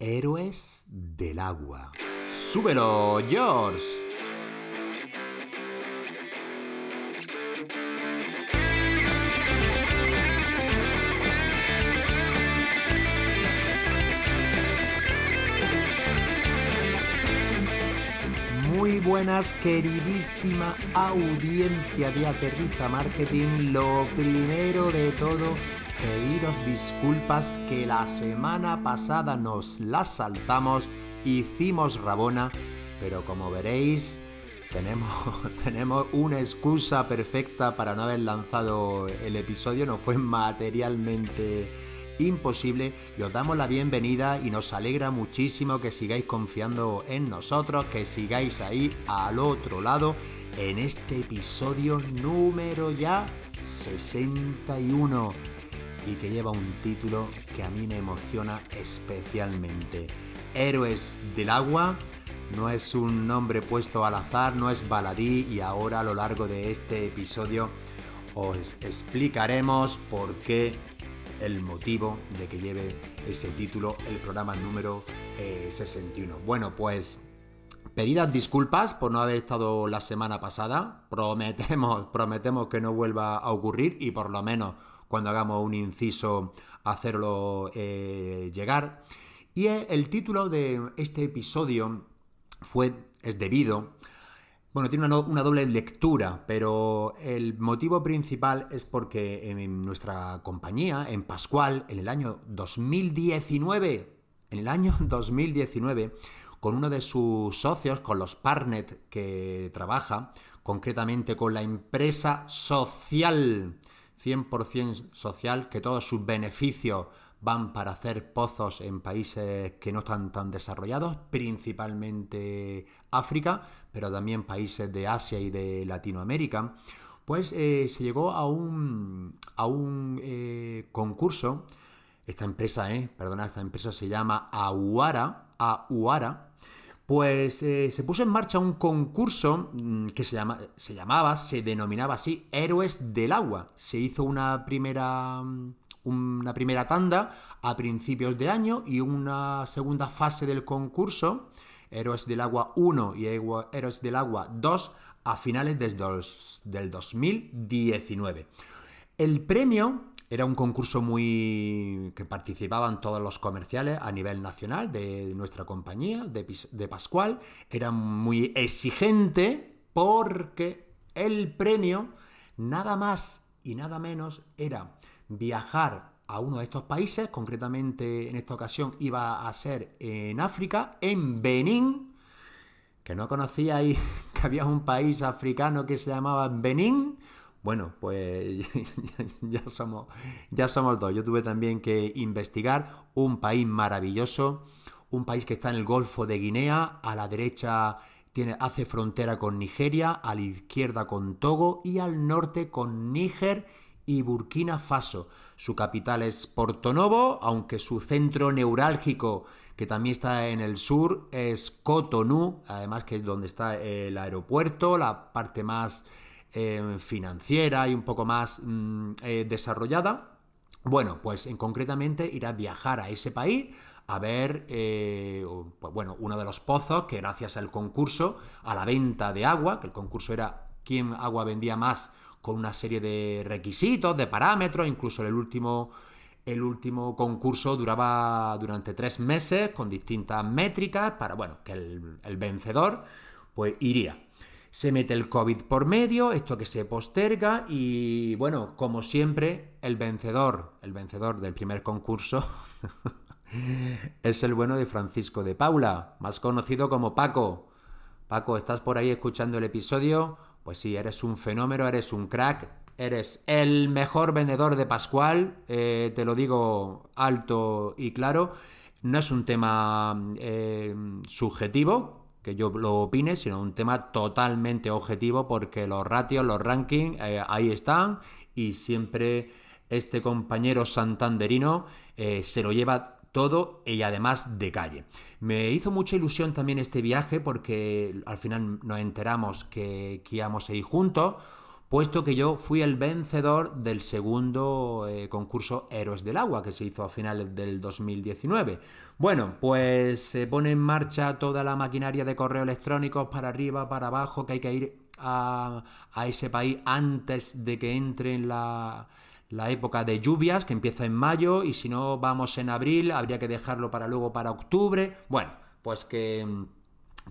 Héroes del agua. ¡Súbelo, George! Muy buenas, queridísima audiencia de Aterriza Marketing. Lo primero de todo, pediros disculpas que la semana pasada nos las saltamos, hicimos rabona, pero como veréis, tenemos, tenemos una excusa perfecta para no haber lanzado el episodio, no fue materialmente imposible. Y os damos la bienvenida y nos alegra muchísimo que sigáis confiando en nosotros, que sigáis ahí al otro lado en este episodio número ya 61 y que lleva un título que a mí me emociona especialmente. Héroes del agua no es un nombre puesto al azar, no es baladí y ahora a lo largo de este episodio os explicaremos por qué el motivo de que lleve ese título el programa número 61. Eh, bueno, pues pedidas disculpas por no haber estado la semana pasada. Prometemos, prometemos que no vuelva a ocurrir y por lo menos cuando hagamos un inciso hacerlo eh, llegar. Y el título de este episodio fue es debido bueno, tiene una, doble lectura, pero el motivo principal es porque en nuestra compañía, en Pascual, en el año 2019, en el año 2019, con uno de sus socios, con los Parnet que trabaja, concretamente con la empresa social, 100% social, que todos sus beneficios van para hacer pozos en países que no están tan desarrollados, principalmente África, pero también países de Asia y de Latinoamérica, pues eh, se llegó a un, a un eh, concurso, esta empresa, eh, perdona, esta empresa se llama Ahuara, Ahuara, pues eh, se puso en marcha un concurso mm, que se, se llamaba, se denominaba así, Héroes del Agua. Se hizo una primera mm, una primera tanda a principios de año y una segunda fase del concurso, Héroes del Agua 1 y Héroes del Agua 2, a finales del 2019. El premio era un concurso muy que participaban todos los comerciales a nivel nacional de nuestra compañía, de, de Pascual. Era muy exigente porque el premio, nada más y nada menos, era viajar a uno de estos países, concretamente en esta ocasión iba a ser en África, en Benín, que no conocía ahí que había un país africano que se llamaba Benín. Bueno, pues ya somos, ya somos dos. Yo tuve también que investigar un país maravilloso, un país que está en el Golfo de Guinea, a la derecha tiene, hace frontera con Nigeria, a la izquierda con Togo y al norte con Níger y Burkina Faso. Su capital es Porto Novo, aunque su centro neurálgico, que también está en el sur, es Cotonou, además que es donde está el aeropuerto, la parte más eh, financiera y un poco más mm, eh, desarrollada. Bueno, pues en concretamente ir a viajar a ese país a ver, eh, pues bueno, uno de los pozos que gracias al concurso, a la venta de agua, que el concurso era quién agua vendía más con una serie de requisitos, de parámetros, incluso el último, el último concurso duraba durante tres meses con distintas métricas para, bueno, que el, el vencedor pues iría. Se mete el COVID por medio, esto que se posterga y bueno, como siempre, el vencedor, el vencedor del primer concurso es el bueno de Francisco de Paula, más conocido como Paco. Paco, ¿estás por ahí escuchando el episodio? Pues sí, eres un fenómeno, eres un crack, eres el mejor vendedor de Pascual, eh, te lo digo alto y claro. No es un tema eh, subjetivo, que yo lo opine, sino un tema totalmente objetivo porque los ratios, los rankings, eh, ahí están y siempre este compañero santanderino se lo lleva todo y además de calle. Me hizo mucha ilusión también este viaje porque al final nos enteramos que, íbamos a ir juntos puesto que yo fui el vencedor del segundo eh, concurso Héroes del Agua que se hizo a finales del 2019. Bueno, pues se pone en marcha toda la maquinaria de correo electrónico para arriba, para abajo, que hay que ir a, ese país antes de que entre en la, la época de lluvias, que empieza en mayo, y si no vamos en abril, habría que dejarlo para luego para octubre. Bueno, pues que,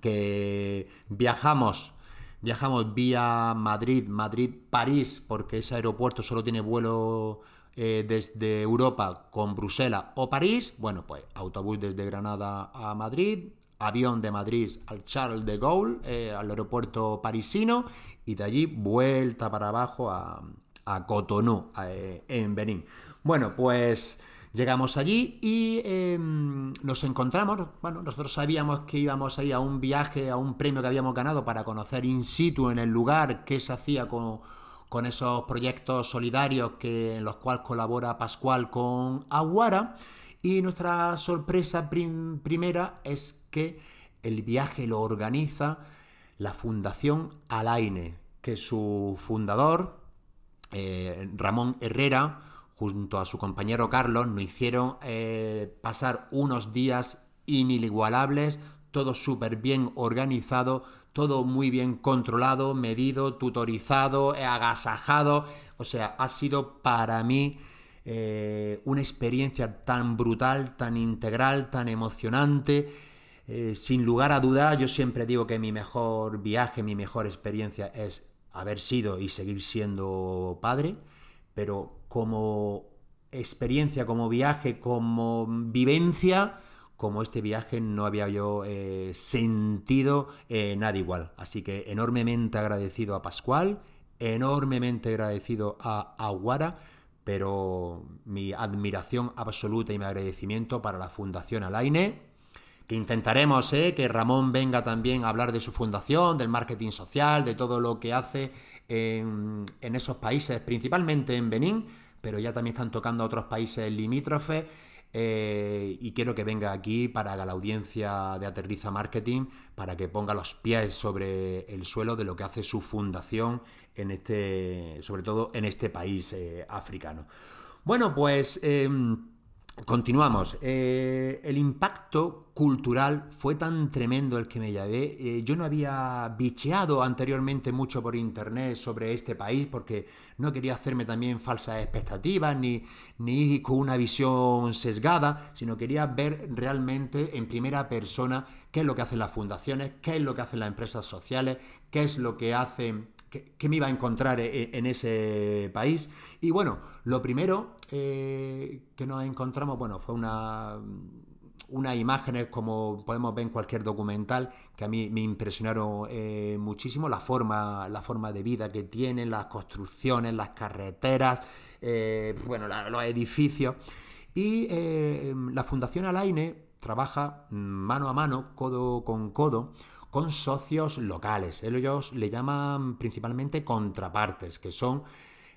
que viajamos viajamos vía Madrid, Madrid-París, porque ese aeropuerto solo tiene vuelo eh, desde Europa con Bruselas o París, bueno, pues autobús desde Granada a Madrid, avión de Madrid al Charles de Gaulle, eh, al aeropuerto parisino, y de allí vuelta para abajo a, a Cotonou, eh, en Benín. Bueno, pues Llegamos allí y em, nos encontramos, bueno, nosotros sabíamos que íbamos a ir a un viaje, a un premio que habíamos ganado para conocer in situ en el lugar qué se hacía con, esos proyectos solidarios que, en los cuales colabora Pascual con Aguara. Y nuestra sorpresa primera es que el viaje lo organiza la Fundación Alaine, que su fundador, eh, Ramón Herrera, junto a su compañero Carlos, nos hicieron eh, pasar unos días inigualables, todo súper bien organizado, todo muy bien controlado, medido, tutorizado, agasajado. O sea, ha sido para mí eh, una experiencia tan brutal, tan integral, tan emocionante. Eh, sin lugar a duda, yo siempre digo que mi mejor viaje, mi mejor experiencia es haber sido y seguir siendo padre, pero como experiencia, como viaje, como vivencia, como este viaje no había yo eh, sentido eh, nada igual. Así que enormemente agradecido a Pascual, enormemente agradecido a Aguara, pero mi admiración absoluta y mi agradecimiento para la Fundación Alaine, que intentaremos eh, que Ramón venga también a hablar de su fundación, del marketing social, de todo lo que hace en, esos países, principalmente en Benín, pero ya también están tocando a otros países limítrofes. Eh, y quiero que venga aquí para la audiencia de Aterriza Marketing, para que ponga los pies sobre el suelo de lo que hace su fundación en este, sobre todo en este país eh, africano. Bueno, pues em, Continuamos. Eh, el impacto cultural fue tan tremendo el que me llevé. Eh, yo no había bicheado anteriormente mucho por internet sobre este país porque no quería hacerme también falsas expectativas ni, ni con una visión sesgada, sino quería ver realmente en primera persona qué es lo que hacen las fundaciones, qué es lo que hacen las empresas sociales, qué es lo que hacen qué, me iba a encontrar e, en, ese país. Y bueno, lo primero eh, que nos encontramos, bueno, fue una unas imágenes como podemos ver en cualquier documental que a mí me impresionaron eh, muchísimo la forma la forma de vida que tienen las construcciones las carreteras eh, bueno los edificios y la fundación Alaine trabaja mano a mano codo con codo con socios locales. Ellos le llaman principalmente contrapartes, que son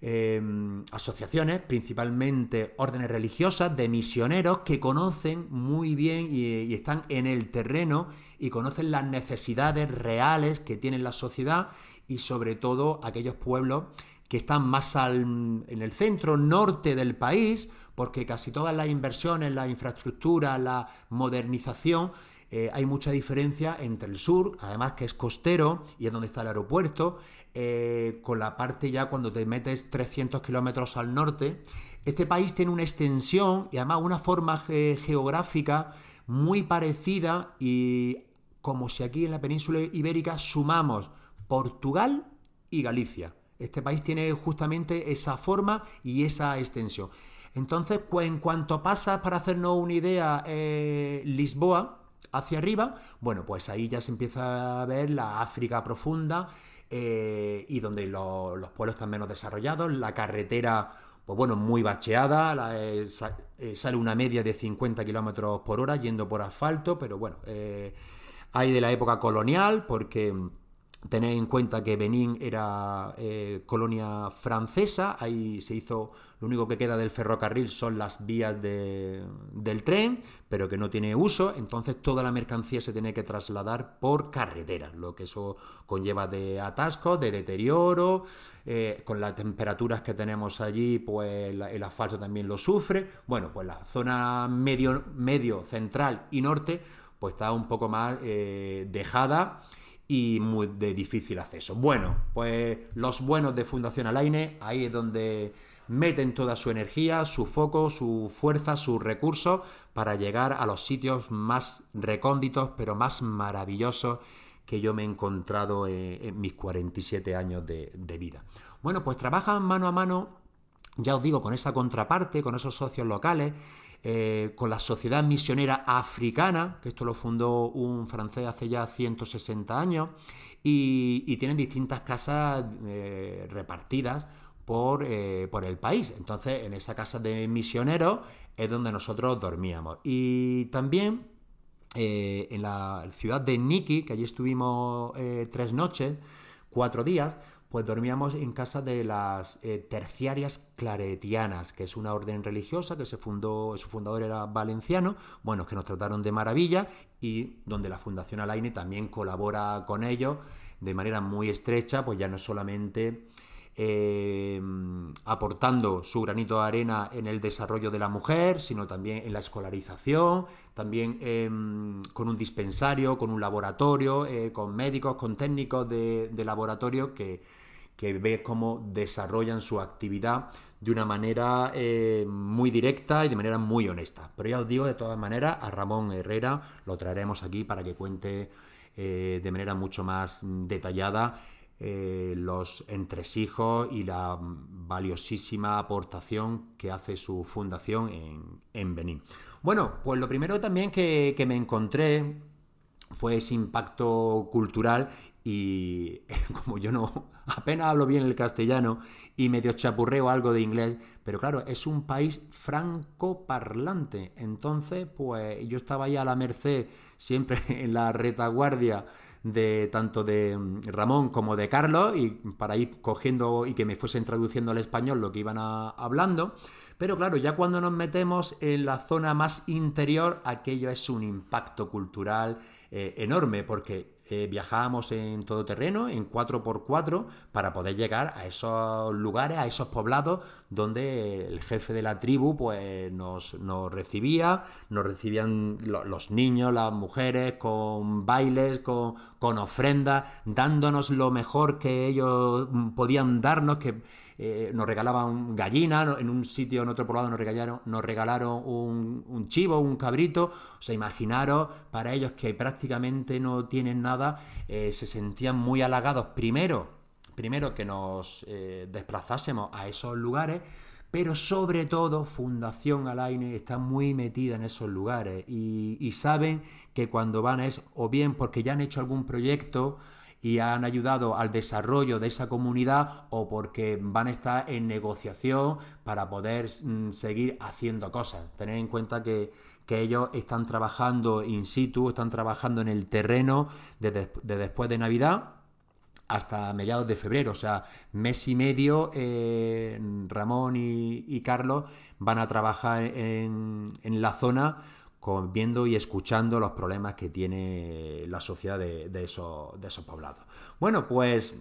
em, asociaciones, principalmente órdenes religiosas de misioneros que conocen muy bien y, están en el terreno y conocen las necesidades reales que tiene la sociedad y sobre todo aquellos pueblos que están más en el centro norte del país, porque casi todas las inversiones, la infraestructura, la modernización eh, hay mucha diferencia entre el sur, además que es costero y es donde está el aeropuerto, eh, con la parte ya cuando te metes 300 kilómetros al norte. Este país tiene una extensión y además una forma geográfica muy parecida y como si aquí en la península ibérica sumamos Portugal y Galicia. Este país tiene justamente esa forma y esa extensión. Entonces, en cuanto pasa, para hacernos una idea, eh, Lisboa, hacia arriba, bueno, pues ahí ya se empieza a ver la África profunda eh, y donde los pueblos están menos desarrollados, la carretera, pues bueno, muy bacheada, eh, eh, sale una media de 50 kilómetros por hora yendo por asfalto, pero bueno, hay de la época colonial porque Tened en cuenta que Benín era eh, colonia francesa, ahí se hizo, lo único que queda del ferrocarril son las vías del tren, pero que no tiene uso, entonces toda la mercancía se tiene que trasladar por carretera, lo que eso conlleva de atascos, de deterioro, eh, con las temperaturas que tenemos allí, pues el asfalto también lo sufre. Bueno, pues la zona medio, medio central y norte, pues está un poco más eh, dejada y muy de difícil acceso. Bueno, pues los buenos de Fundación Alaine, ahí es donde meten toda su energía, su foco, su fuerza, sus recursos para llegar a los sitios más recónditos, pero más maravillosos que yo me he encontrado en, mis 47 años de, de vida. Bueno, pues trabajan mano a mano, ya os digo, con esa contraparte, con esos socios locales, eh, con la Sociedad Misionera Africana, que esto lo fundó un francés hace ya 160 años, y, tienen distintas casas eh, repartidas por, eh, por, el país. Entonces, en esa casa de misioneros es donde nosotros dormíamos. Y también en la ciudad de Niki, que allí estuvimos tres noches, cuatro días, pues dormíamos en casa de las eh, terciarias claretianas, que es una orden religiosa que se fundó, su fundador era valenciano, bueno, que nos trataron de maravilla y donde la Fundación Alaine también colabora con ellos de manera muy estrecha, pues ya no solamente eh, aportando su granito de arena en el desarrollo de la mujer, sino también en la escolarización, también em, con un dispensario, con un laboratorio, eh, con médicos, con técnicos de, laboratorio que, que, ve cómo desarrollan su actividad de una manera eh, muy directa y de manera muy honesta. Pero ya os digo, de todas maneras, a Ramón Herrera lo traeremos aquí para que cuente de manera mucho más detallada eh, los entresijos y la valiosísima aportación que hace su fundación en, Benín. Bueno, pues lo primero también que, me encontré fue ese impacto cultural y como yo no apenas hablo bien el castellano y medio chapurreo algo de inglés, pero claro, es un país francoparlante, entonces pues yo estaba ahí a la merced siempre en la retaguardia de tanto de mm, Ramón como de Carlos y para ir cogiendo y que me fuesen traduciendo al español lo que iban hablando. Pero claro, ya cuando nos metemos en la zona más interior, aquello es un impacto cultural eh, enorme porque eh, viajábamos en todo terreno, en 4x4, para poder llegar a esos lugares, a esos poblados donde el jefe de la tribu pues, nos, recibía, nos recibían los niños, las mujeres, con bailes, con, con ofrendas, dándonos lo mejor que ellos podían darnos, que eh, nos regalaban gallina, en un sitio, en otro poblado nos regalaron, nos regalaron un, chivo, un cabrito, o sea, imaginaros para ellos que prácticamente no tienen nada, eh, se sentían muy halagados primero, primero que nos eh, desplazásemos a esos lugares, pero sobre todo Fundación Alaine está muy metida en esos lugares y, saben que cuando van es o bien porque ya han hecho algún proyecto y han ayudado al desarrollo de esa comunidad o porque van a estar en negociación para poder mm, seguir haciendo cosas. Tened en cuenta que, ellos están trabajando in situ, están trabajando en el terreno de, después de Navidad hasta mediados de febrero, o sea, mes y medio, eh, Ramón y, Carlos van a trabajar en, en la zona viendo y escuchando los problemas que tiene la sociedad de, esos, de esos poblados. Bueno, pues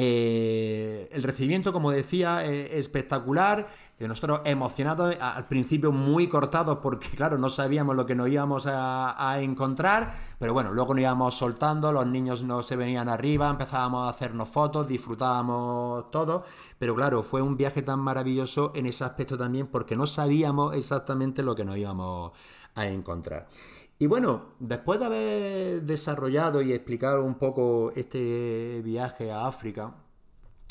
eh, el recibimiento, como decía, es espectacular. Nosotros emocionados, al principio muy cortados porque, claro, no sabíamos lo que nos íbamos a, encontrar, pero bueno, luego nos íbamos soltando, los niños no se venían arriba, empezábamos a hacernos fotos, disfrutábamos todo, pero claro, fue un viaje tan maravilloso en ese aspecto también porque no sabíamos exactamente lo que nos íbamos a encontrar. Y bueno, después de haber desarrollado y explicado un poco este viaje a África,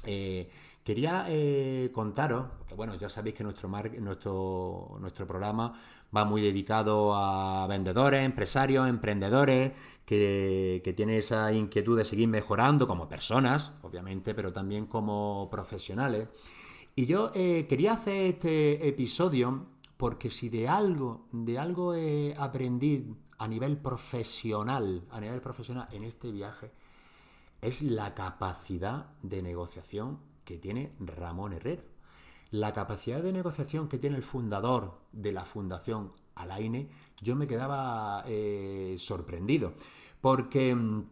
eh, quería eh, contaros, porque bueno, ya sabéis que nuestro, programa va muy dedicado a vendedores, empresarios, emprendedores, que, que tienen esa inquietud de seguir mejorando como personas, obviamente, pero también como profesionales. Y yo eh, quería hacer este episodio porque si de algo, de algo aprendí a nivel profesional, a nivel profesional en este viaje, es la capacidad de negociación que tiene Ramón Herrera. La capacidad de negociación que tiene el fundador de la Fundación Alaine, yo me quedaba eh, sorprendido. Porque mm,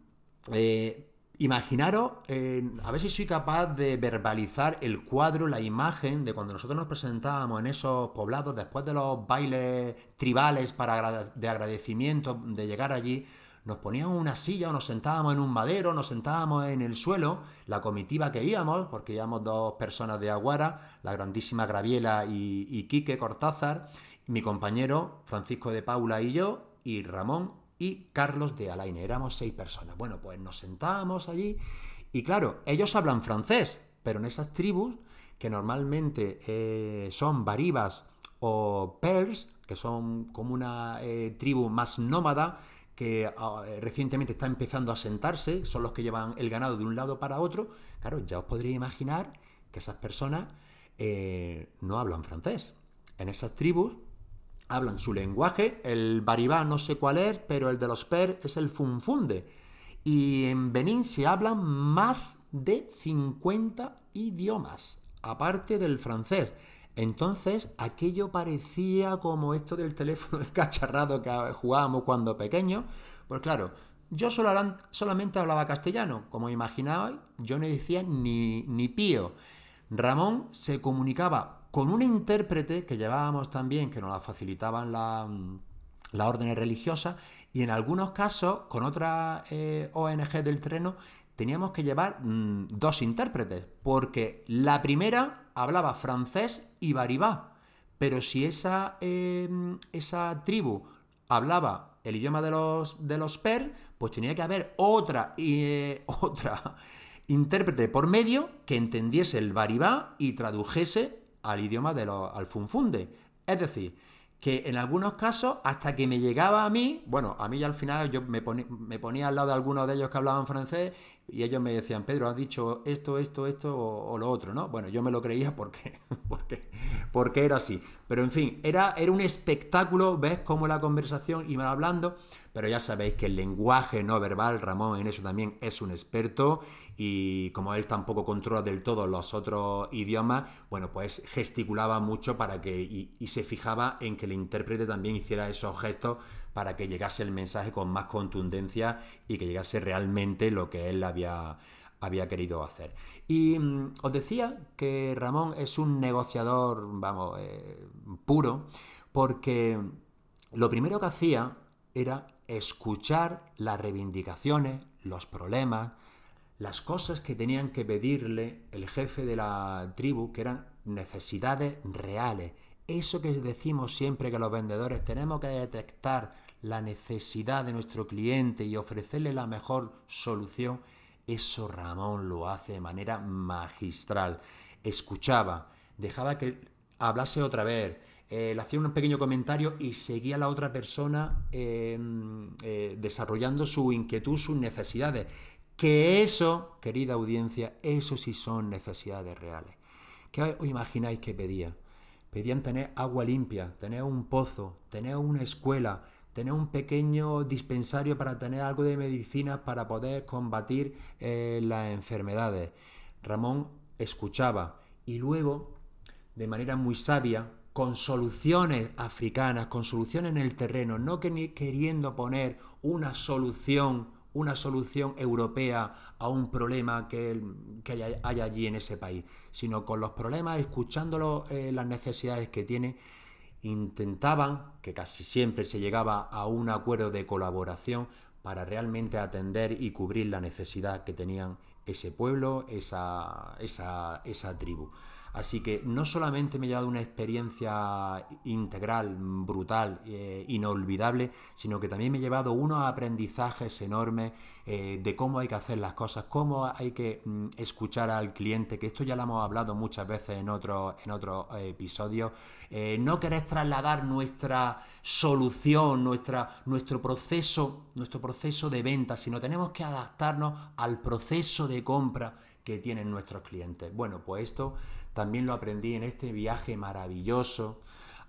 eh, imaginaros, eh, a ver si soy capaz de verbalizar el cuadro, la imagen de cuando nosotros nos presentábamos en esos poblados después de los bailes tribales para de agradecimiento de llegar allí nos poníamos una silla o nos sentábamos en un madero, nos sentábamos en el suelo, la comitiva que íbamos, porque íbamos dos personas de Aguara, la grandísima Graviela y, y Quique Cortázar, mi compañero Francisco de Paula y yo, y Ramón y Carlos de Alaine. Éramos seis personas. Bueno, pues nos sentábamos allí y claro, ellos hablan francés, pero en esas tribus, que normalmente eh, son baribas o pers, que son como una eh, tribu más nómada, que ah, recientemente está empezando a sentarse, son los que llevan el ganado de un lado para otro, claro, ya os podréis imaginar que esas personas eh, no hablan francés. En esas tribus hablan su lenguaje, el baribá no sé cuál es, pero el de los per es el funfunde. Y en Benín se hablan más de 50 idiomas, aparte del francés. Entonces, aquello parecía como esto del teléfono cacharrado que jugábamos cuando pequeños. Pues claro, yo solamente hablaba castellano, como imaginabais, yo no decía ni, ni pío. Ramón se comunicaba con un intérprete que llevábamos también, que nos la facilitaban las órdenes religiosas, y en algunos casos, con otras eh, ONG del terreno, teníamos que llevar mm, dos intérpretes, porque la primera hablaba francés y baribá, pero si esa, em, esa tribu hablaba el idioma de los, de los per, pues tenía que haber otra, eh, otra intérprete por medio que entendiese el baribá y tradujese al idioma de los, al funfunde. Es decir, que en algunos casos, hasta que me llegaba a mí, bueno, a mí ya al final yo me, ponía al lado de algunos de ellos que hablaban francés y ellos me decían, Pedro, has dicho esto, esto, esto o, lo otro, ¿no? Bueno, yo me lo creía porque, porque, porque era así. Pero en fin, era, era un espectáculo, ves cómo la conversación iba hablando, pero ya sabéis que el lenguaje no verbal, Ramón en eso también es un experto y como él tampoco controla del todo los otros idiomas, bueno, pues gesticulaba mucho para que y, se fijaba en que el intérprete también hiciera esos gestos para que llegase el mensaje con más contundencia y que llegase realmente lo que él había, había querido hacer. Y mm, os decía que Ramón es un negociador, vamos, eh, puro, porque lo primero que hacía era escuchar las reivindicaciones, los problemas, las cosas que tenían que pedirle el jefe de la tribu, que eran necesidades reales. Eso que decimos siempre que los vendedores tenemos que detectar la necesidad de nuestro cliente y ofrecerle la mejor solución, eso Ramón lo hace de manera magistral. Escuchaba, dejaba que hablase otra vez, eh, le hacía un pequeño comentario y seguía la otra persona eh, eh, desarrollando su inquietud, sus necesidades. Que eso, querida audiencia, eso sí son necesidades reales. ¿Qué os imagináis que pedía? Pedían tener agua limpia, tener un pozo, tener una escuela, tener un pequeño dispensario para tener algo de medicinas para poder combatir eh, las enfermedades. Ramón escuchaba y luego, de manera muy sabia, con soluciones africanas, con soluciones en el terreno, no queriendo poner una solución una solución europea a un problema que, hay, allí en ese país, sino con los problemas, escuchándolo eh, las necesidades que tiene, intentaban, que casi siempre se llegaba a un acuerdo de colaboración para realmente atender y cubrir la necesidad que tenían ese pueblo, esa, esa, esa tribu. Así que no solamente me ha dado una experiencia integral, brutal, eh, inolvidable, sino que también me he llevado unos aprendizajes enormes eh, de cómo hay que hacer las cosas, cómo hay que mm, escuchar al cliente, que esto ya lo hemos hablado muchas veces en otros en episodios. Eh, no querer trasladar nuestra solución, nuestra, nuestro proceso, nuestro proceso de venta, sino tenemos que adaptarnos al proceso de compra que tienen nuestros clientes. Bueno, pues esto también lo aprendí en este viaje maravilloso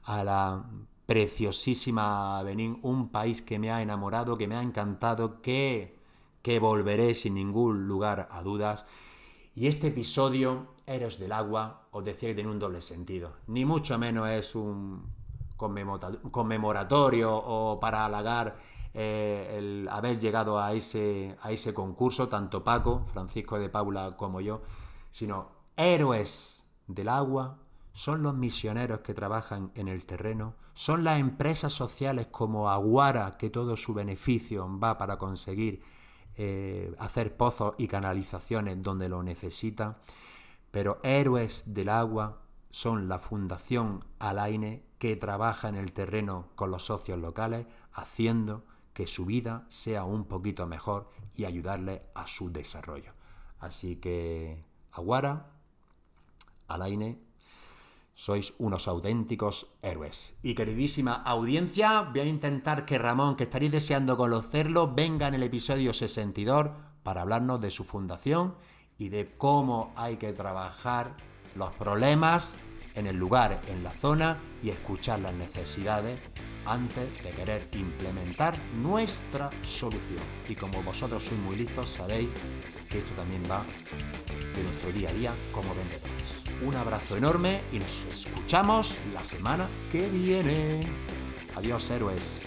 a la preciosísima Benín, un país que me ha enamorado, que me ha encantado, que, que volveré sin ningún lugar a dudas. Y este episodio, Héroes del Agua, os decía que tiene un doble sentido. Ni mucho menos es un conmemoratorio o para halagar eh, el haber llegado a ese, a ese concurso, tanto Paco, Francisco de Paula como yo, sino héroes del agua, son los misioneros que trabajan en el terreno, son las empresas sociales como Aguara, que todo su beneficio va para conseguir eh, hacer pozos y canalizaciones donde lo necesita, pero héroes del agua son la Fundación Alaine que trabaja en el terreno con los socios locales, haciendo que su vida sea un poquito mejor y ayudarle a su desarrollo. Así que, Aguara, Alaine, sois unos auténticos héroes. Y queridísima audiencia, voy a intentar que Ramón, que estaréis deseando conocerlo, venga en el episodio 62 para hablarnos de su fundación y de cómo hay que trabajar los problemas en el lugar, en la zona y escuchar las necesidades antes de querer implementar nuestra solución. Y como vosotros sois muy listos, sabéis que esto también va de nuestro día a día como vendedores. Un abrazo enorme y nos escuchamos la semana que viene. Adiós héroes.